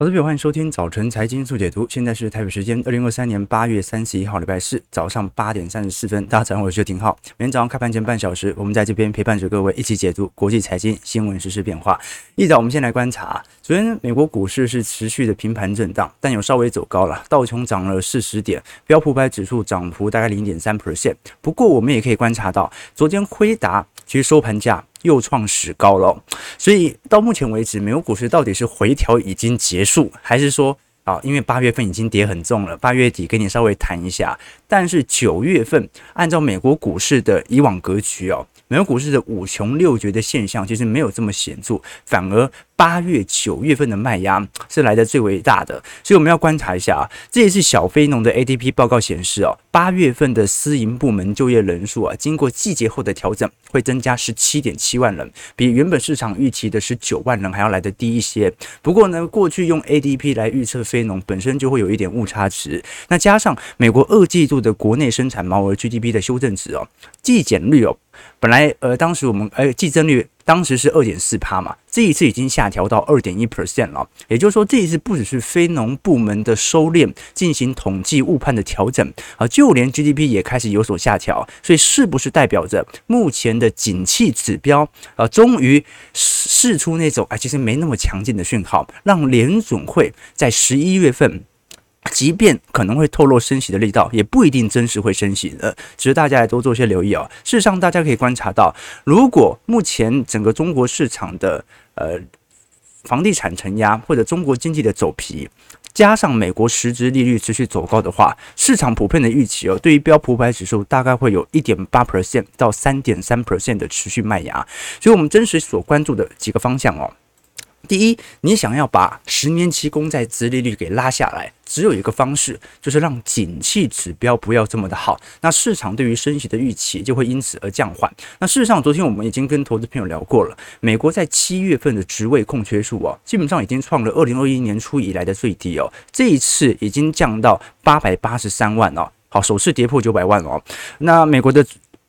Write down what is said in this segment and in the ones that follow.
好的，朋友，欢迎收听早晨财经速解读。现在是台北时间二零二三年八月三十一号，礼拜四早上八点三十四分。大家早上好，我是廷浩。每天早上开盘前半小时，我们在这边陪伴着各位一起解读国际财经新闻、时事变化。一早，我们先来观察，昨天美国股市是持续的平盘震荡，但有稍微走高了。道琼涨了四十点，标普百指数涨幅大概零点三 percent。不过，我们也可以观察到，昨天辉达其实收盘价。又创史高了，所以到目前为止，美国股市到底是回调已经结束，还是说啊，因为八月份已经跌很重了，八月底跟你稍微谈一下，但是九月份按照美国股市的以往格局哦，美国股市的五穷六绝的现象其实没有这么显著，反而。八月、九月份的卖压是来的最为大的，所以我们要观察一下啊。这也是小非农的 ADP 报告显示哦，八月份的私营部门就业人数啊，经过季节后的调整，会增加十七点七万人，比原本市场预期的十九万人还要来得低一些。不过呢，过去用 ADP 来预测非农本身就会有一点误差值，那加上美国二季度的国内生产毛额 GDP 的修正值哦，季减率哦，本来呃当时我们呃季增率。当时是二点四趴嘛，这一次已经下调到二点一 percent 了。也就是说，这一次不只是非农部门的收敛进行统计误判的调整啊，就连 GDP 也开始有所下调。所以，是不是代表着目前的景气指标啊，终于释出那种啊，其实没那么强劲的讯号，让联准会在十一月份。即便可能会透露升息的力道，也不一定真实会升息的。只是大家来多做些留意啊。事实上，大家可以观察到，如果目前整个中国市场的呃房地产承压，或者中国经济的走皮，加上美国实质利率持续走高的话，市场普遍的预期哦，对于标普五百指数大概会有一点八 percent 到三点三 percent 的持续卖压。所以，我们真实所关注的几个方向哦。第一，你想要把十年期公债殖利率给拉下来，只有一个方式，就是让景气指标不要这么的好，那市场对于升息的预期就会因此而降缓。那事实上，昨天我们已经跟投资朋友聊过了，美国在七月份的职位空缺数哦，基本上已经创了二零二一年初以来的最低哦，这一次已经降到八百八十三万哦，好，首次跌破九百万哦。那美国的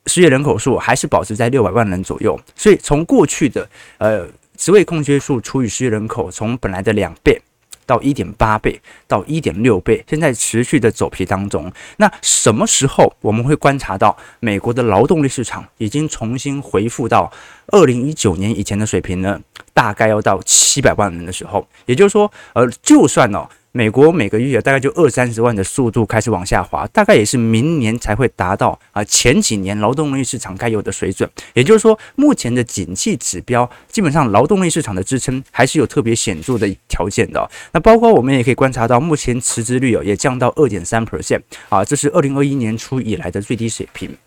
失业人口数还是保持在六百万人左右，所以从过去的呃。职位空缺数除以失业人口，从本来的两倍到一点八倍到一点六倍，现在持续的走皮当中。那什么时候我们会观察到美国的劳动力市场已经重新恢复到二零一九年以前的水平呢？大概要到七百万人的时候，也就是说，呃，就算哦。美国每个月大概就二三十万的速度开始往下滑，大概也是明年才会达到啊前几年劳动力市场该有的水准。也就是说，目前的景气指标基本上劳动力市场的支撑还是有特别显著的条件的。那包括我们也可以观察到，目前辞职率哦也降到二点三 percent 啊，这是二零二一年初以来的最低水平，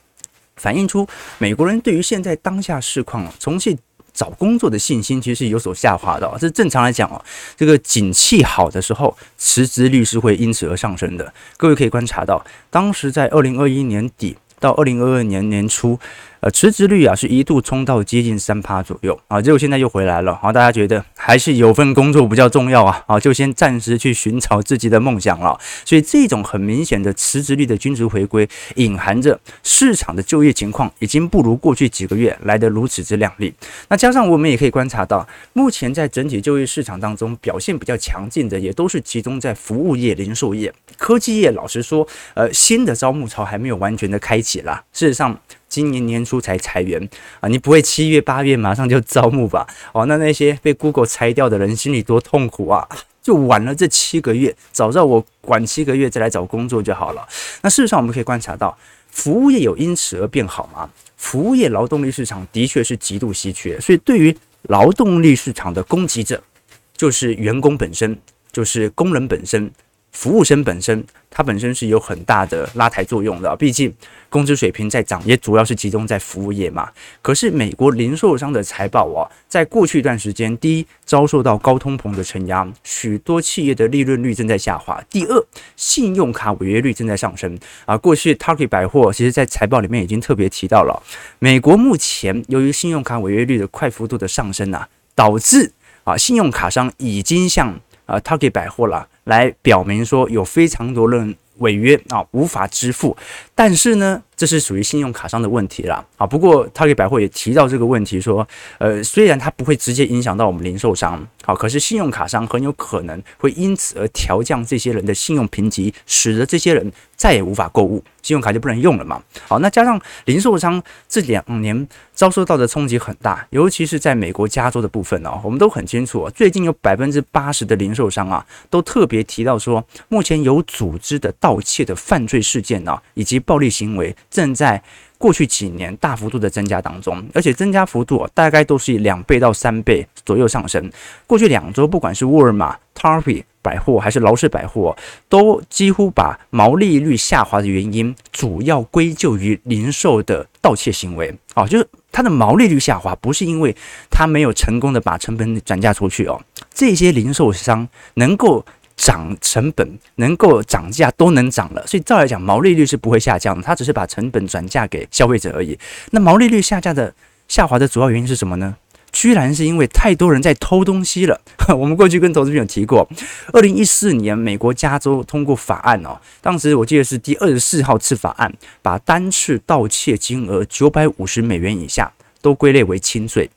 反映出美国人对于现在当下市况重新。找工作的信心其实是有所下滑的，这正常来讲哦，这个景气好的时候，辞职率是会因此而上升的。各位可以观察到，当时在二零二一年底到二零二二年年初。呃，辞职率啊是一度冲到接近三趴左右啊，结果现在又回来了。好，大家觉得还是有份工作比较重要啊，啊，就先暂时去寻找自己的梦想了。所以这种很明显的辞职率的均值回归，隐含着市场的就业情况已经不如过去几个月来得如此之亮丽。那加上我们也可以观察到，目前在整体就业市场当中表现比较强劲的，也都是集中在服务业、零售业、科技业。老实说，呃，新的招募潮还没有完全的开启啦。事实上。今年年初才裁员啊，你不会七月八月马上就招募吧？哦，那那些被 Google 裁掉的人心里多痛苦啊！就晚了这七个月，早知道我晚七个月再来找工作就好了。那事实上我们可以观察到，服务业有因此而变好吗？服务业劳动力市场的确是极度稀缺，所以对于劳动力市场的供给者，就是员工本身，就是工人本身。服务生本身，它本身是有很大的拉抬作用的，毕竟工资水平在涨，也主要是集中在服务业嘛。可是美国零售商的财报啊，在过去一段时间，第一遭受到高通膨的承压，许多企业的利润率正在下滑；第二，信用卡违约率正在上升啊。过去 Target 百货其实在财报里面已经特别提到了，美国目前由于信用卡违约率的快幅度的上升啊，导致啊信用卡商已经向啊 Target 百货了。来表明说有非常多人违约啊，无法支付。但是呢，这是属于信用卡商的问题啦。啊，不过他给百货也提到这个问题，说，呃，虽然它不会直接影响到我们零售商，好，可是信用卡商很有可能会因此而调降这些人的信用评级，使得这些人再也无法购物，信用卡就不能用了嘛。好，那加上零售商这两年遭受到的冲击很大，尤其是在美国加州的部分哦，我们都很清楚，最近有百分之八十的零售商啊，都特别提到说，目前有组织的盗窃的犯罪事件呢，以及暴力行为正在。过去几年大幅度的增加当中，而且增加幅度大概都是两倍到三倍左右上升。过去两周，不管是沃尔玛、Target 百货还是劳氏百货，都几乎把毛利率下滑的原因主要归咎于零售的盗窃行为。哦，就是它的毛利率下滑，不是因为它没有成功的把成本转嫁出去哦。这些零售商能够。涨成本能够涨价都能涨了，所以照来讲毛利率是不会下降的，它只是把成本转嫁给消费者而已。那毛利率下降的下滑的主要原因是什么呢？居然是因为太多人在偷东西了。我们过去跟投资朋友提过，二零一四年美国加州通过法案哦，当时我记得是第二十四号次法案，把单次盗窃金额九百五十美元以下都归类为轻罪。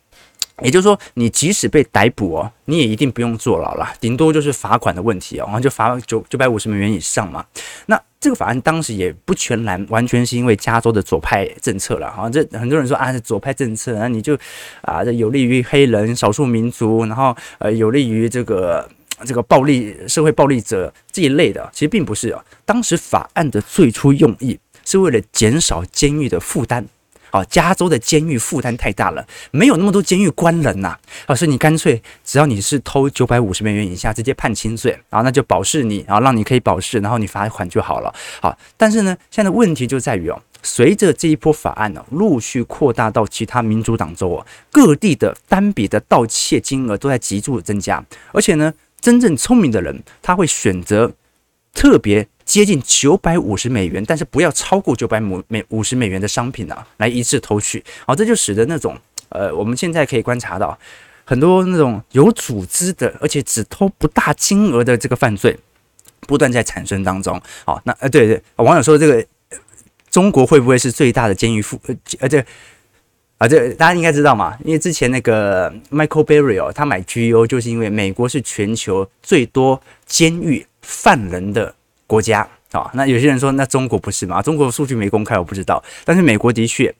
也就是说，你即使被逮捕哦，你也一定不用坐牢了，顶多就是罚款的问题哦，然后就罚九九百五十美元以上嘛。那这个法案当时也不全然完全是因为加州的左派政策了哈，这很多人说啊是左派政策，那你就啊这有利于黑人少数民族，然后呃有利于这个这个暴力社会暴力者这一类的，其实并不是哦。当时法案的最初用意是为了减少监狱的负担。哦，加州的监狱负担太大了，没有那么多监狱关人呐。啊，所以你干脆只要你是偷九百五十美元以下，直接判轻罪，然后那就保释你，然后让你可以保释，然后你罚款就好了。好，但是呢，现在问题就在于哦，随着这一波法案呢陆续扩大到其他民主党州哦，各地的单笔的盗窃金额都在急速的增加，而且呢，真正聪明的人他会选择特别。接近九百五十美元，但是不要超过九百美五十美元的商品啊，来一次偷取。好，这就使得那种呃，我们现在可以观察到很多那种有组织的，而且只偷不大金额的这个犯罪，不断在产生当中。好，那呃，对对，网友说这个中国会不会是最大的监狱负呃这啊这大家应该知道嘛？因为之前那个 Michael Berry 哦，他买 GEO 就是因为美国是全球最多监狱犯人的。国家啊，那有些人说，那中国不是吗？中国数据没公开，我不知道。但是美国的确。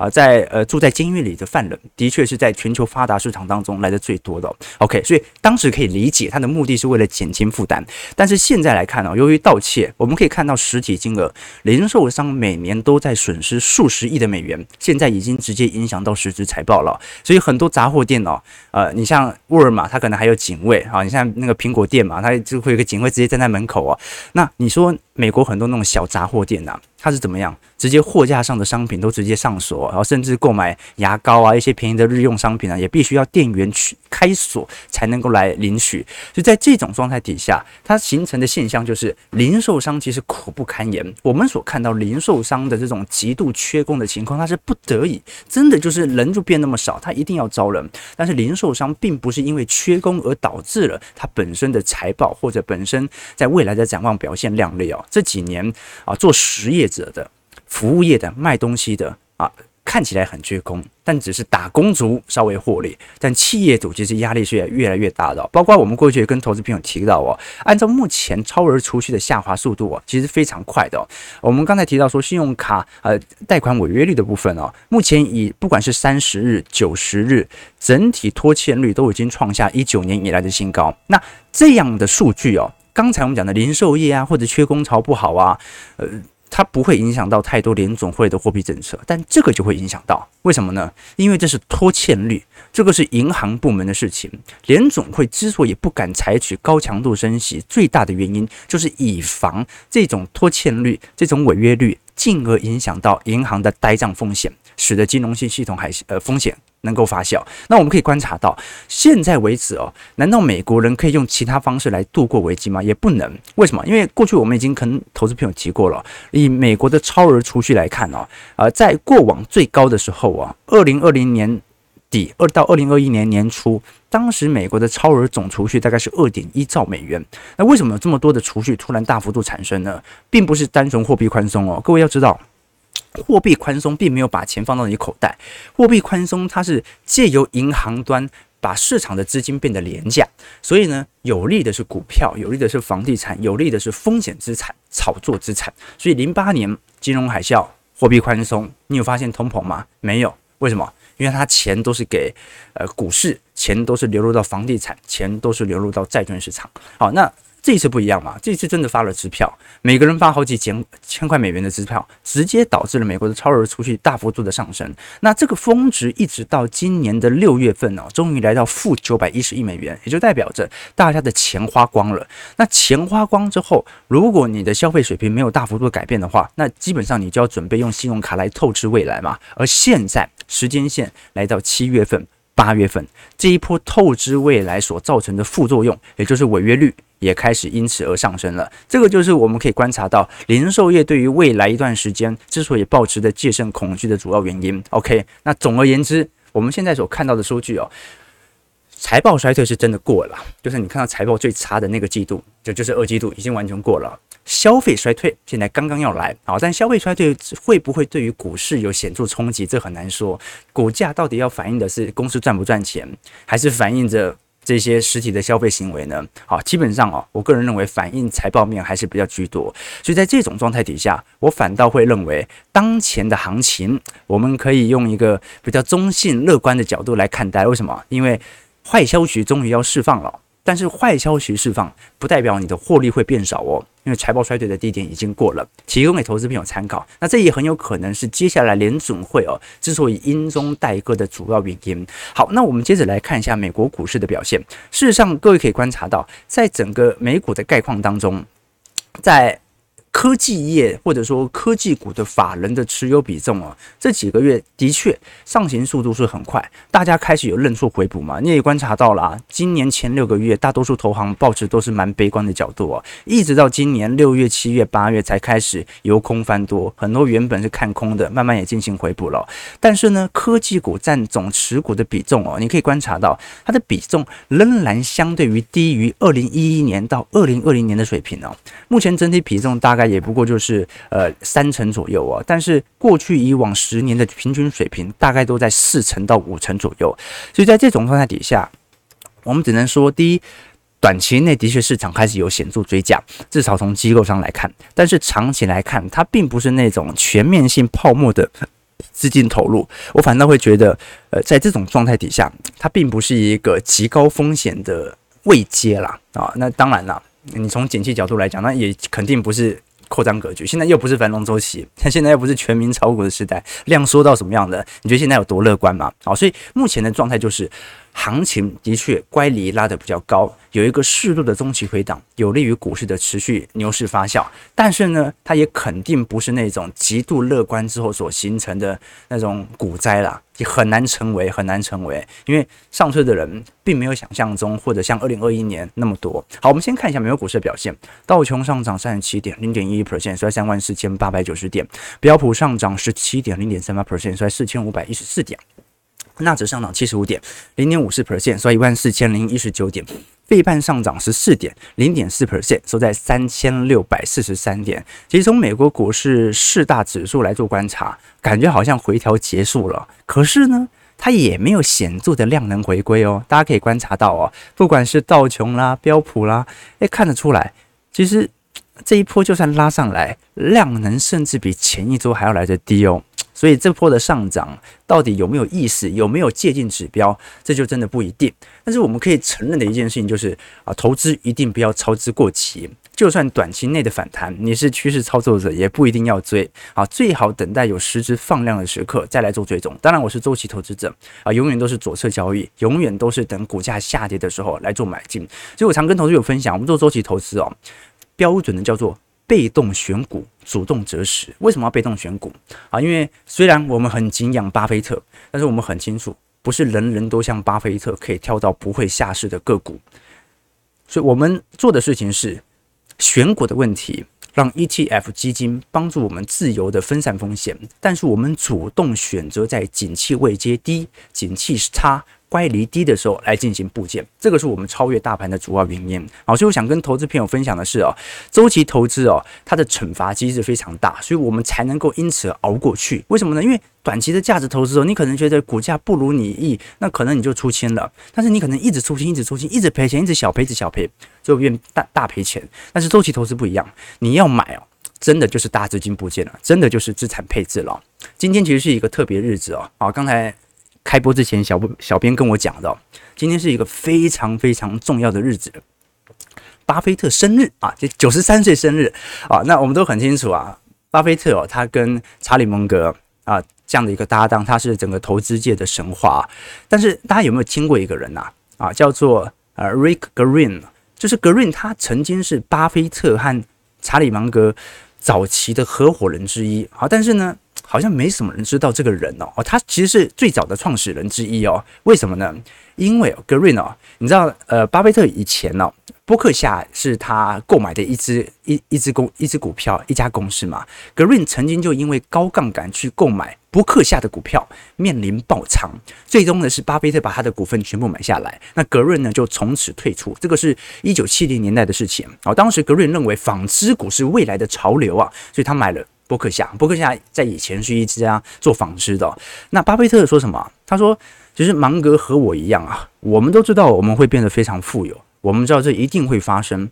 啊，在呃住在监狱里的犯人，的确是在全球发达市场当中来的最多的。OK，所以当时可以理解他的目的是为了减轻负担。但是现在来看呢，由于盗窃，我们可以看到实体金额，零售商每年都在损失数十亿的美元，现在已经直接影响到实质财报了。所以很多杂货店哦，呃，你像沃尔玛，它可能还有警卫啊，你像那个苹果店嘛，它就会有个警卫直接站在门口哦。那你说美国很多那种小杂货店呐、啊？它是怎么样？直接货架上的商品都直接上锁，然后甚至购买牙膏啊，一些便宜的日用商品啊，也必须要店员去开锁才能够来领取。所以在这种状态底下，它形成的现象就是零售商其实苦不堪言。我们所看到零售商的这种极度缺工的情况，它是不得已，真的就是人就变那么少，他一定要招人。但是零售商并不是因为缺工而导致了它本身的财报或者本身在未来的展望表现亮丽哦。这几年啊，做实业。者的服务业的卖东西的啊，看起来很缺工，但只是打工族稍微获利，但企业主其实压力是越来越大的。包括我们过去跟投资朋友提到哦，按照目前超额储蓄的下滑速度哦，其实非常快的。我们刚才提到说，信用卡呃贷款违约率的部分哦，目前以不管是三十日、九十日，整体拖欠率都已经创下一九年以来的新高。那这样的数据哦，刚才我们讲的零售业啊，或者缺工潮不好啊，呃。它不会影响到太多联总会的货币政策，但这个就会影响到，为什么呢？因为这是拖欠率，这个是银行部门的事情。联总会之所以不敢采取高强度升息，最大的原因就是以防这种拖欠率、这种违约率，进而影响到银行的呆账风险，使得金融性系统还是呃风险。能够发酵，那我们可以观察到，现在为止哦，难道美国人可以用其他方式来度过危机吗？也不能。为什么？因为过去我们已经跟投资朋友提过了，以美国的超额储蓄来看哦，呃，在过往最高的时候啊，二零二零年底二到二零二一年年初，当时美国的超额总储蓄大概是二点一兆美元。那为什么有这么多的储蓄突然大幅度产生呢？并不是单纯货币宽松哦，各位要知道。货币宽松并没有把钱放到你口袋，货币宽松它是借由银行端把市场的资金变得廉价，所以呢，有利的是股票，有利的是房地产，有利的是风险资产、炒作资产。所以零八年金融海啸，货币宽松，你有发现通膨吗？没有，为什么？因为它钱都是给呃股市，钱都是流入到房地产，钱都是流入到债券市场。好，那。这一次不一样嘛？这次真的发了支票，每个人发好几千千块美元的支票，直接导致了美国的超额储蓄大幅度的上升。那这个峰值一直到今年的六月份哦，终于来到负九百一十亿美元，也就代表着大家的钱花光了。那钱花光之后，如果你的消费水平没有大幅度改变的话，那基本上你就要准备用信用卡来透支未来嘛。而现在时间线来到七月份、八月份这一波透支未来所造成的副作用，也就是违约率。也开始因此而上升了，这个就是我们可以观察到零售业对于未来一段时间之所以抱持的戒慎恐惧的主要原因。OK，那总而言之，我们现在所看到的数据哦，财报衰退是真的过了，就是你看到财报最差的那个季度，就就是二季度已经完全过了。消费衰退现在刚刚要来，啊，但消费衰退会不会对于股市有显著冲击？这很难说。股价到底要反映的是公司赚不赚钱，还是反映着？这些实体的消费行为呢，好，基本上哦，我个人认为反映财报面还是比较居多，所以在这种状态底下，我反倒会认为当前的行情，我们可以用一个比较中性乐观的角度来看待。为什么？因为坏消息终于要释放了。但是坏消息释放不代表你的获利会变少哦，因为财报衰退的低点已经过了，提供给投资朋友参考。那这也很有可能是接下来联准会哦之所以阴中带鸽的主要原因。好，那我们接着来看一下美国股市的表现。事实上，各位可以观察到，在整个美股的概况当中，在科技业或者说科技股的法人的持有比重啊，这几个月的确上行速度是很快，大家开始有认错回补嘛。你也观察到了啊，今年前六个月，大多数投行报持都是蛮悲观的角度啊，一直到今年六月、七月、八月才开始由空翻多，很多原本是看空的，慢慢也进行回补了。但是呢，科技股占总持股的比重哦，你可以观察到它的比重仍然相对于低于二零一一年到二零二零年的水平哦。目前整体比重大概。大概也不过就是呃三成左右啊，但是过去以往十年的平均水平大概都在四成到五成左右，所以在这种状态底下，我们只能说，第一，短期内的确市场开始有显著追价，至少从机构上来看，但是长期来看，它并不是那种全面性泡沫的资金投入，我反倒会觉得，呃，在这种状态底下，它并不是一个极高风险的位阶啦啊，那当然啦，你从景气角度来讲，那也肯定不是。扩张格局，现在又不是繁荣周期，但现在又不是全民炒股的时代，量缩到什么样的？你觉得现在有多乐观吗？好，所以目前的状态就是。行情的确乖离拉得比较高，有一个适度的中期回档，有利于股市的持续牛市发酵。但是呢，它也肯定不是那种极度乐观之后所形成的那种股灾啦，也很难成为，很难成为，因为上车的人并没有想象中或者像二零二一年那么多。好，我们先看一下美国股市的表现，道琼上涨三十七点零点一一 percent，收在三万四千八百九十点；标普上涨十七点零点三八 percent，收在四千五百一十四点。纳指上涨七十五点零点五四 percent，收一万四千零一十九点。费半上涨十四点零点四 percent，收在三千六百四十三点。其实从美国股市四大指数来做观察，感觉好像回调结束了。可是呢，它也没有显著的量能回归哦。大家可以观察到哦，不管是道琼啦、标普啦，诶，看得出来，其实这一波就算拉上来，量能甚至比前一周还要来得低哦。所以这波的上涨到底有没有意思，有没有借鉴指标，这就真的不一定。但是我们可以承认的一件事情就是啊，投资一定不要操之过急。就算短期内的反弹，你是趋势操作者，也不一定要追啊，最好等待有实质放量的时刻再来做追踪。当然，我是周期投资者啊，永远都是左侧交易，永远都是等股价下跌的时候来做买进。所以我常跟投资者分享，我们做周期投资哦，标准的叫做。被动选股，主动择时。为什么要被动选股啊？因为虽然我们很敬仰巴菲特，但是我们很清楚，不是人人都像巴菲特可以挑到不会下市的个股。所以我们做的事情是选股的问题，让 ETF 基金帮助我们自由的分散风险。但是我们主动选择在景气位阶低、景气差。乖离低的时候来进行布建，这个是我们超越大盘的主要原因。好，所以我想跟投资朋友分享的是哦，周期投资哦，它的惩罚机制非常大，所以我们才能够因此熬过去。为什么呢？因为短期的价值投资哦，你可能觉得股价不如你意，那可能你就出清了。但是你可能一直出清，一直出清，一直赔钱，一直小赔，一直小赔，就变大大赔钱。但是周期投资不一样，你要买哦，真的就是大资金布建了，真的就是资产配置了。今天其实是一个特别日子哦。好，刚才。开播之前，小布小编跟我讲的，今天是一个非常非常重要的日子，巴菲特生日啊，就九十三岁生日啊。那我们都很清楚啊，巴菲特哦，他跟查理蒙格啊这样的一个搭档，他是整个投资界的神话。但是大家有没有听过一个人呐？啊，叫做呃 Rick Green，就是 Green，，他曾经是巴菲特和查理芒格早期的合伙人之一。好，但是呢。好像没什么人知道这个人哦，哦，他其实是最早的创始人之一哦。为什么呢？因为格瑞哦，你知道，呃，巴菲特以前呢，波克夏是他购买的一支一一支公一只股票一家公司嘛。格瑞曾经就因为高杠杆去购买波克夏的股票，面临爆仓，最终呢是巴菲特把他的股份全部买下来，那格瑞呢就从此退出。这个是一九七零年代的事情哦。当时格瑞认为纺织股是未来的潮流啊，所以他买了。波克夏，波克夏在以前是一家做纺织的。那巴菲特说什么？他说：“其实芒格和我一样啊，我们都知道我们会变得非常富有，我们知道这一定会发生，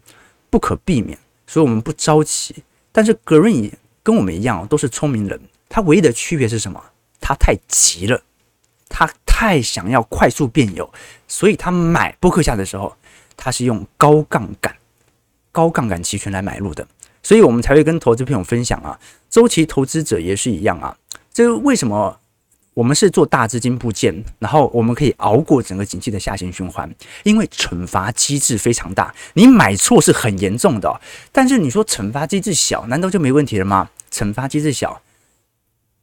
不可避免，所以我们不着急。但是格瑞跟我们一样，都是聪明人。他唯一的区别是什么？他太急了，他太想要快速变有，所以他买波克夏的时候，他是用高杠杆、高杠杆期权来买入的。”所以我们才会跟投资朋友分享啊，周期投资者也是一样啊。这为什么我们是做大资金部件，然后我们可以熬过整个景气的下行循环？因为惩罚机制非常大，你买错是很严重的。但是你说惩罚机制小，难道就没问题了吗？惩罚机制小，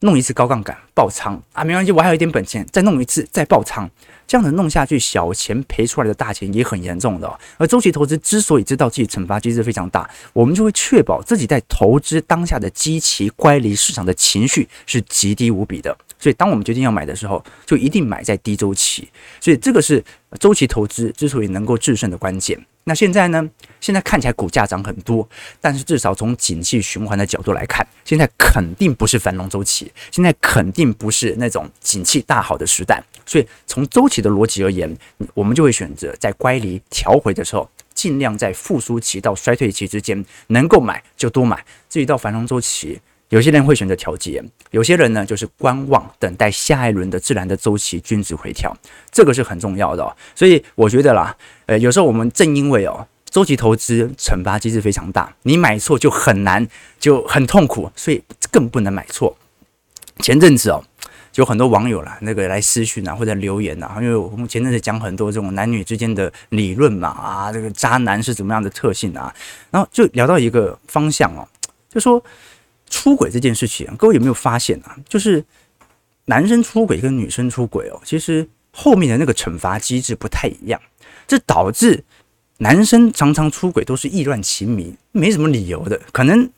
弄一次高杠杆爆仓啊，没关系，我还有一点本钱，再弄一次再爆仓。这样子弄下去，小钱赔出来的大钱也很严重的。而周期投资之所以知道自己惩罚机制非常大，我们就会确保自己在投资当下的积极乖离市场的情绪是极低无比的。所以，当我们决定要买的时候，就一定买在低周期。所以，这个是周期投资之所以能够制胜的关键。那现在呢？现在看起来股价涨很多，但是至少从景气循环的角度来看，现在肯定不是繁荣周期，现在肯定不是那种景气大好的时代。所以从周期的逻辑而言，我们就会选择在乖离调回的时候，尽量在复苏期到衰退期之间能够买就多买。至于到繁荣周期，有些人会选择调节，有些人呢就是观望，等待下一轮的自然的周期均值回调，这个是很重要的。所以我觉得啦，呃，有时候我们正因为哦，周期投资惩罚机制非常大，你买错就很难，就很痛苦，所以更不能买错。前阵子哦，就有很多网友啦，那个来私讯啊或者留言啊，因为我们前阵子讲很多这种男女之间的理论嘛，啊，这个渣男是怎么样的特性啊，然后就聊到一个方向哦，就说。出轨这件事情，各位有没有发现啊？就是男生出轨跟女生出轨哦，其实后面的那个惩罚机制不太一样，这导致男生常常出轨都是意乱情迷，没什么理由的。可能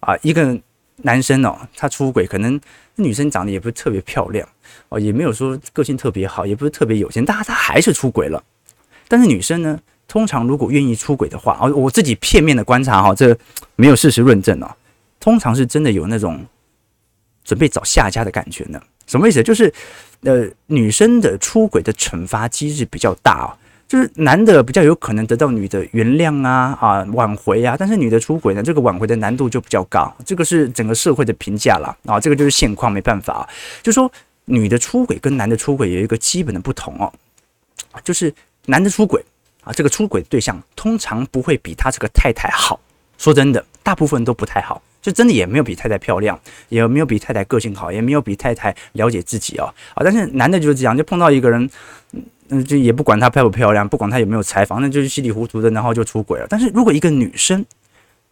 啊，一个男生哦，他出轨，可能女生长得也不是特别漂亮哦，也没有说个性特别好，也不是特别有钱，但他还是出轨了。但是女生呢，通常如果愿意出轨的话，哦，我自己片面的观察哈，这没有事实论证哦。通常是真的有那种准备找下家的感觉呢？什么意思？就是呃，女生的出轨的惩罚机制比较大哦，就是男的比较有可能得到女的原谅啊啊挽回啊，但是女的出轨呢，这个挽回的难度就比较高，这个是整个社会的评价了啊，这个就是现况，没办法。就说女的出轨跟男的出轨有一个基本的不同哦，就是男的出轨啊，这个出轨对象通常不会比他这个太太好，说真的，大部分都不太好。就真的也没有比太太漂亮，也没有比太太个性好，也没有比太太了解自己哦。啊，但是男的就是这样，就碰到一个人，嗯，就也不管她漂不漂亮，不管她有没有才，反正就是稀里糊涂的，然后就出轨了。但是如果一个女生，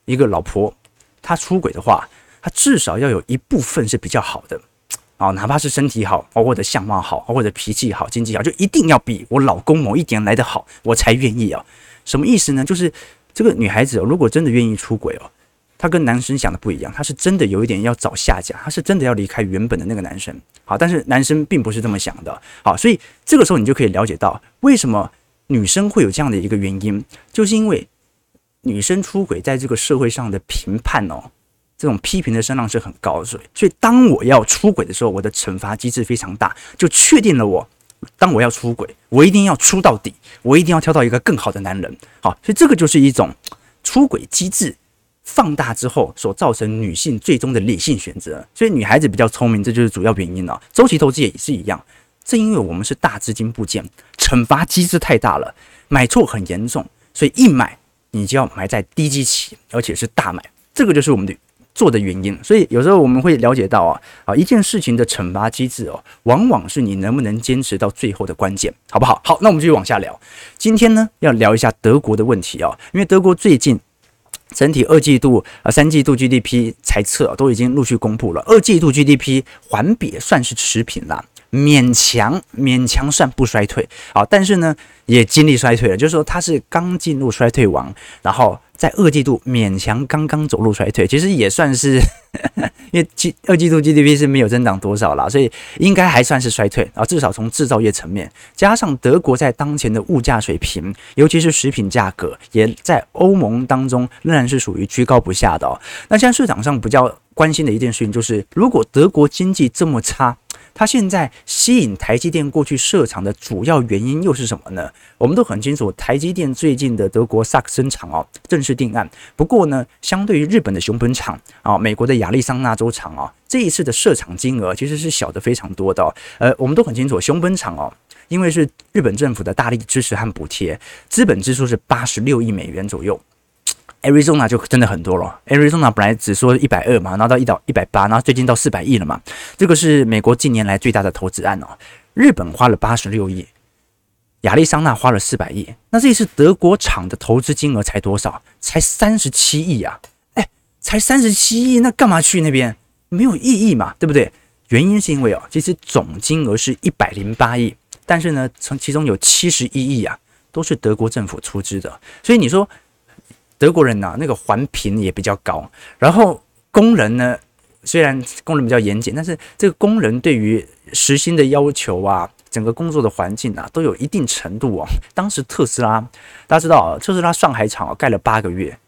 一个老婆，她出轨的话，她至少要有一部分是比较好的，啊，哪怕是身体好，或者相貌好，或者脾气好、经济好，就一定要比我老公某一点来得好，我才愿意啊。什么意思呢？就是这个女孩子如果真的愿意出轨哦。他跟男生想的不一样，他是真的有一点要找下家，他是真的要离开原本的那个男生。好，但是男生并不是这么想的。好，所以这个时候你就可以了解到为什么女生会有这样的一个原因，就是因为女生出轨在这个社会上的评判哦，这种批评的声浪是很高的。所以，所以当我要出轨的时候，我的惩罚机制非常大，就确定了我当我要出轨，我一定要出到底，我一定要挑到一个更好的男人。好，所以这个就是一种出轨机制。放大之后所造成女性最终的理性选择，所以女孩子比较聪明，这就是主要原因了。周期投资也是一样，正因为我们是大资金部件，惩罚机制太大了，买错很严重，所以一买你就要买在低基期，而且是大买，这个就是我们的做的原因。所以有时候我们会了解到啊啊一件事情的惩罚机制哦，往往是你能不能坚持到最后的关键，好不好？好，那我们继续往下聊。今天呢要聊一下德国的问题啊，因为德国最近。整体二季度呃，三季度 GDP 财测都已经陆续公布了。二季度 GDP 环比算是持平了，勉强勉强算不衰退啊，但是呢也经历衰退了，就是说它是刚进入衰退王，然后。在二季度勉强刚刚走入衰退，其实也算是，因为二季度 GDP 是没有增长多少啦，所以应该还算是衰退啊。至少从制造业层面，加上德国在当前的物价水平，尤其是食品价格，也在欧盟当中仍然是属于居高不下的哦。那现在市场上比较关心的一件事情就是，如果德国经济这么差，它现在吸引台积电过去设厂的主要原因又是什么呢？我们都很清楚，台积电最近的德国萨克森厂哦正式定案。不过呢，相对于日本的熊本厂啊、美国的亚利桑那州厂啊，这一次的设厂金额其实是小的非常多的。呃，我们都很清楚，熊本厂哦，因为是日本政府的大力支持和补贴，资本支出是八十六亿美元左右。Arizona 就真的很多了，Arizona 本来只说一百二嘛，然后到一到一百八，然后最近到四百亿了嘛，这个是美国近年来最大的投资案哦。日本花了八十六亿，亚利桑那花了四百亿，那这一次德国厂的投资金额才多少？才三十七亿啊！哎，才三十七亿，那干嘛去那边？没有意义嘛，对不对？原因是因为哦，其实总金额是一百零八亿，但是呢，从其中有七十一亿啊，都是德国政府出资的，所以你说。德国人呐、那个环评也比较高，然后工人呢，虽然工人比较严谨，但是这个工人对于时薪的要求啊，整个工作的环境啊，都有一定程度哦。当时特斯拉，大家知道啊，特斯拉上海厂盖了八个月，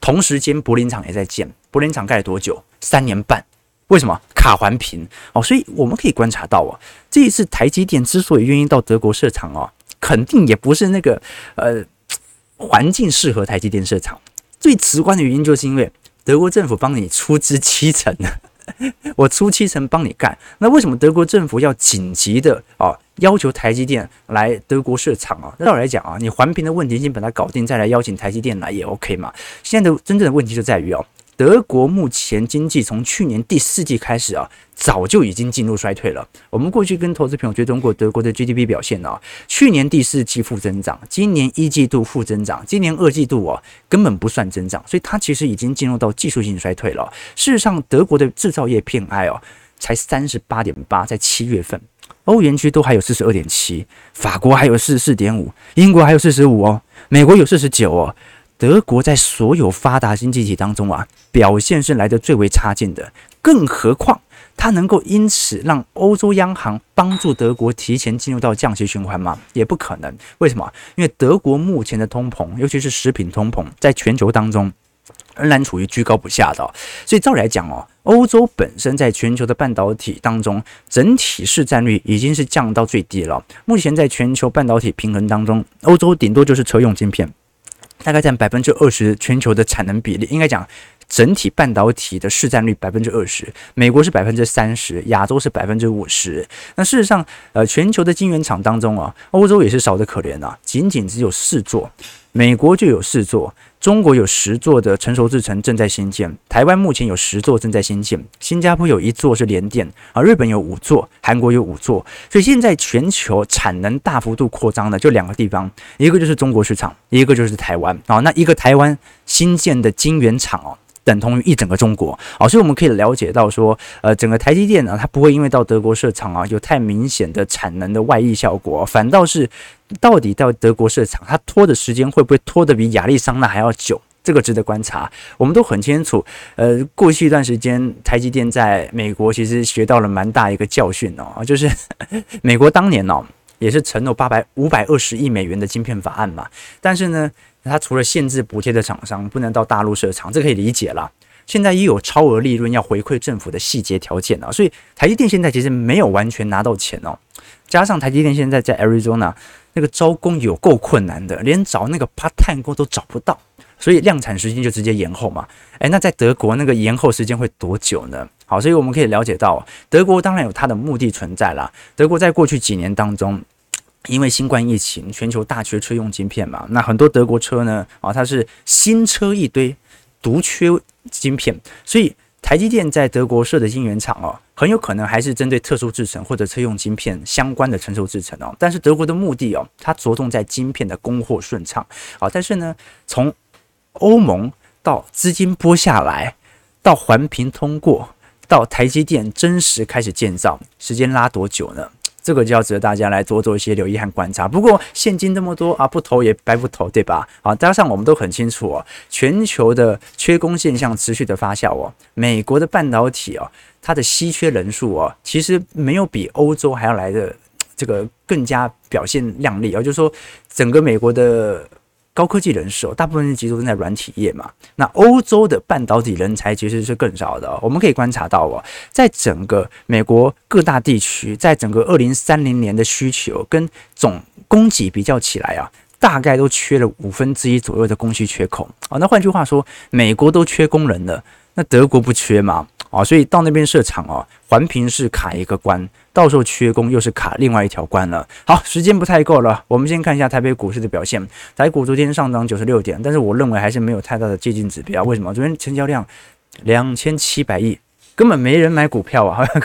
同时间柏林厂也在建，柏林厂盖了多久？三年半。为什么？卡环评哦，所以我们可以观察到哦，这一次台积电之所以愿意到德国设厂哦，肯定也不是那个呃。环境适合台积电设厂，最直观的原因就是因为德国政府帮你出资七成，我出七成帮你干。那为什么德国政府要紧急的啊要求台积电来德国设厂啊？那道理来讲啊，你环评的问题先把它搞定，再来邀请台积电来也 OK 嘛。现在的真正的问题就在于哦。德国目前经济从去年第四季开始啊，早就已经进入衰退了。我们过去跟投资朋友追踪过德国的 GDP 表现啊，去年第四季负增长，今年一季度负增长，今年二季度啊根本不算增长，所以它其实已经进入到技术性衰退了。事实上，德国的制造业 PMI 哦才三十八点八，在七月份，欧元区都还有四十二点七，法国还有四十四点五，英国还有四十五哦，美国有四十九哦。德国在所有发达经济体当中啊，表现是来得最为差劲的。更何况，它能够因此让欧洲央行帮助德国提前进入到降息循环吗？也不可能。为什么？因为德国目前的通膨，尤其是食品通膨，在全球当中仍然处于居高不下的。所以照理来讲哦，欧洲本身在全球的半导体当中，整体市占率已经是降到最低了。目前在全球半导体平衡当中，欧洲顶多就是车用晶片。大概占百分之二十全球的产能比例，应该讲整体半导体的市占率百分之二十，美国是百分之三十，亚洲是百分之五十。那事实上，呃，全球的晶圆厂当中啊，欧洲也是少得可怜啊，仅仅只有四座，美国就有四座。中国有十座的成熟制程正在兴建，台湾目前有十座正在兴建，新加坡有一座是联电而，日本有五座，韩国有五座，所以现在全球产能大幅度扩张的就两个地方，一个就是中国市场，一个就是台湾啊，那一个台湾新建的晶圆厂哦。等同于一整个中国，好，所以我们可以了解到说，呃，整个台积电呢，它不会因为到德国设厂啊，有太明显的产能的外溢效果，反倒是到底到德国设厂，它拖的时间会不会拖得比亚利桑那还要久？这个值得观察。我们都很清楚，呃，过去一段时间，台积电在美国其实学到了蛮大一个教训哦，就是 美国当年哦，也是承诺八百五百二十亿美元的晶片法案嘛，但是呢，它除了限制补贴的厂商不能到大陆设厂，这可以理解了。现在也有超额利润要回馈政府的细节条件啊，所以台积电现在其实没有完全拿到钱哦。加上台积电现在在 Arizona 那个招工有够困难的，连找那个 part time 工都找不到，所以量产时间就直接延后嘛。诶，那在德国那个延后时间会多久呢？好，所以我们可以了解到，德国当然有它的目的存在啦。德国在过去几年当中，因为新冠疫情，全球大缺车用晶片嘛，那很多德国车呢，啊，它是新车一堆，独缺晶片，所以台积电在德国设的晶圆厂哦，很有可能还是针对特殊制程或者车用晶片相关的成熟制程哦。但是德国的目的哦，它着重在晶片的供货顺畅。啊，但是呢，从欧盟到资金拨下来，到环评通过，到台积电真实开始建造，时间拉多久呢？这个就要值得大家来多做一些留意和观察。不过现金这么多啊，不投也白不投，对吧？啊，加上我们都很清楚哦，全球的缺工现象持续的发酵哦。美国的半导体哦，它的稀缺人数哦，其实没有比欧洲还要来的这个更加表现亮丽。哦就是说，整个美国的。高科技人手大部分是集中在软体业嘛，那欧洲的半导体人才其实是更少的。我们可以观察到哦，在整个美国各大地区，在整个二零三零年的需求跟总供给比较起来啊，大概都缺了五分之一左右的供需缺口啊。那换句话说，美国都缺工人了，那德国不缺吗？啊，所以到那边设厂哦，环评是卡一个关，到时候缺工又是卡另外一条关了。好，时间不太够了，我们先看一下台北股市的表现。台股昨天上涨九十六点，但是我认为还是没有太大的接近指标。为什么？昨天成交量两千七百亿，根本没人买股票啊。好 像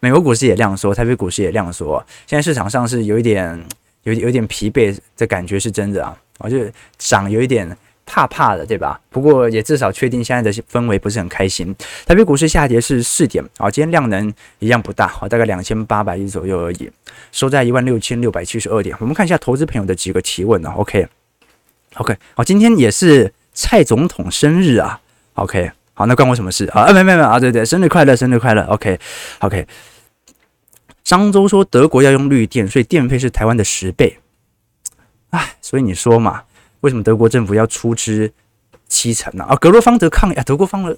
美国股市也量缩，台北股市也量缩，现在市场上是有一点有有点疲惫的感觉，是真的啊。我就涨有一点。怕怕的，对吧？不过也至少确定现在的氛围不是很开心。台北股市下跌是四点啊，今天量能一样不大啊，大概两千八百亿左右而已，收在一万六千六百七十二点。我们看一下投资朋友的几个提问啊。OK，OK，好，今天也是蔡总统生日啊。OK，好，那关我什么事啊？啊，没没没啊，对对，生日快乐，生日快乐。OK，OK。商周说德国要用绿电，所以电费是台湾的十倍。哎，所以你说嘛？为什么德国政府要出资七成呢？啊，格罗方德抗议啊，德国方的，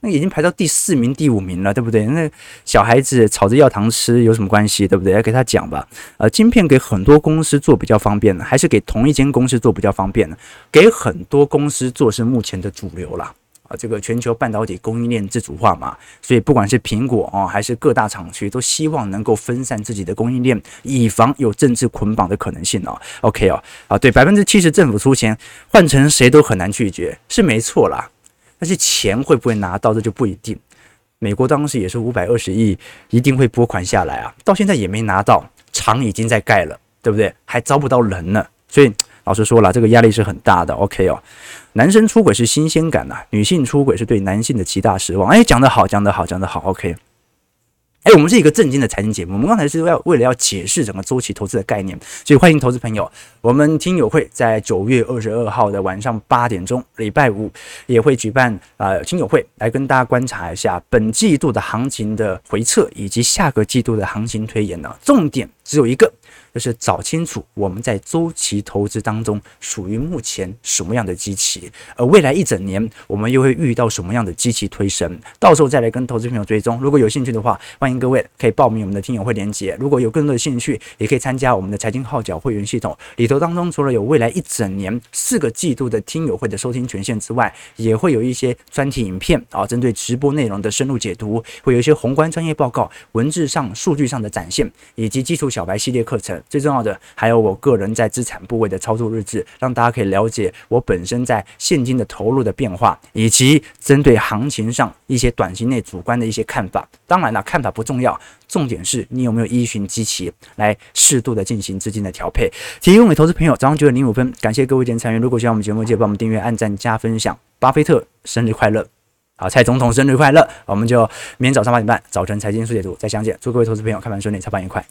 那已经排到第四名、第五名了，对不对？那小孩子吵着要糖吃有什么关系，对不对？要给他讲吧。呃，晶片给很多公司做比较方便呢，还是给同一间公司做比较方便呢？给很多公司做是目前的主流了。啊，这个全球半导体供应链自主化嘛，所以不管是苹果哦，还是各大厂区，都希望能够分散自己的供应链，以防有政治捆绑的可能性哦。OK 哦，啊，对，百分之七十政府出钱，换成谁都很难拒绝，是没错啦。但是钱会不会拿到，这就不一定。美国当时也是五百二十亿，一定会拨款下来啊，到现在也没拿到，厂已经在盖了，对不对？还招不到人呢，所以。老实说了，这个压力是很大的。OK 哦，男生出轨是新鲜感呐、女性出轨是对男性的极大失望。哎，讲得好，讲得好，讲得好。OK，哎，我们是一个正经的财经节目，我们刚才是要为了要解释整个周期投资的概念，所以欢迎投资朋友。我们听友会在九月二十二号的晚上八点钟，礼拜五也会举办啊、呃、听友会，来跟大家观察一下本季度的行情的回测以及下个季度的行情推演呢。重点只有一个。就是找清楚我们在周期投资当中属于目前什么样的基期，而未来一整年我们又会遇到什么样的基期推升，到时候再来跟投资朋友追踪。如果有兴趣的话，欢迎各位可以报名我们的听友会连结。如果有更多的兴趣，也可以参加我们的财经号角会员系统里头当中，除了有未来一整年四个季度的听友会的收听权限之外，也会有一些专题影片啊，针对直播内容的深入解读，会有一些宏观专业报告、文字上、数据上的展现，以及基础小白系列课程。最重要的还有我个人在资产部位的操作日志，让大家可以了解我本身在现金的投入的变化，以及针对行情上一些短期内主观的一些看法。当然了，看法不重要，重点是你有没有依循基期来适度的进行资金的调配。提供给投资朋友，早上九点零五分，感谢各位今天参与。如果喜欢我们节目，记得帮我们订阅、按赞、加分享。巴菲特生日快乐！好，蔡总统生日快乐！我们就明天早上八点半，早晨财经速解读再相见。祝各位投资朋友开盘顺利，操盘愉快。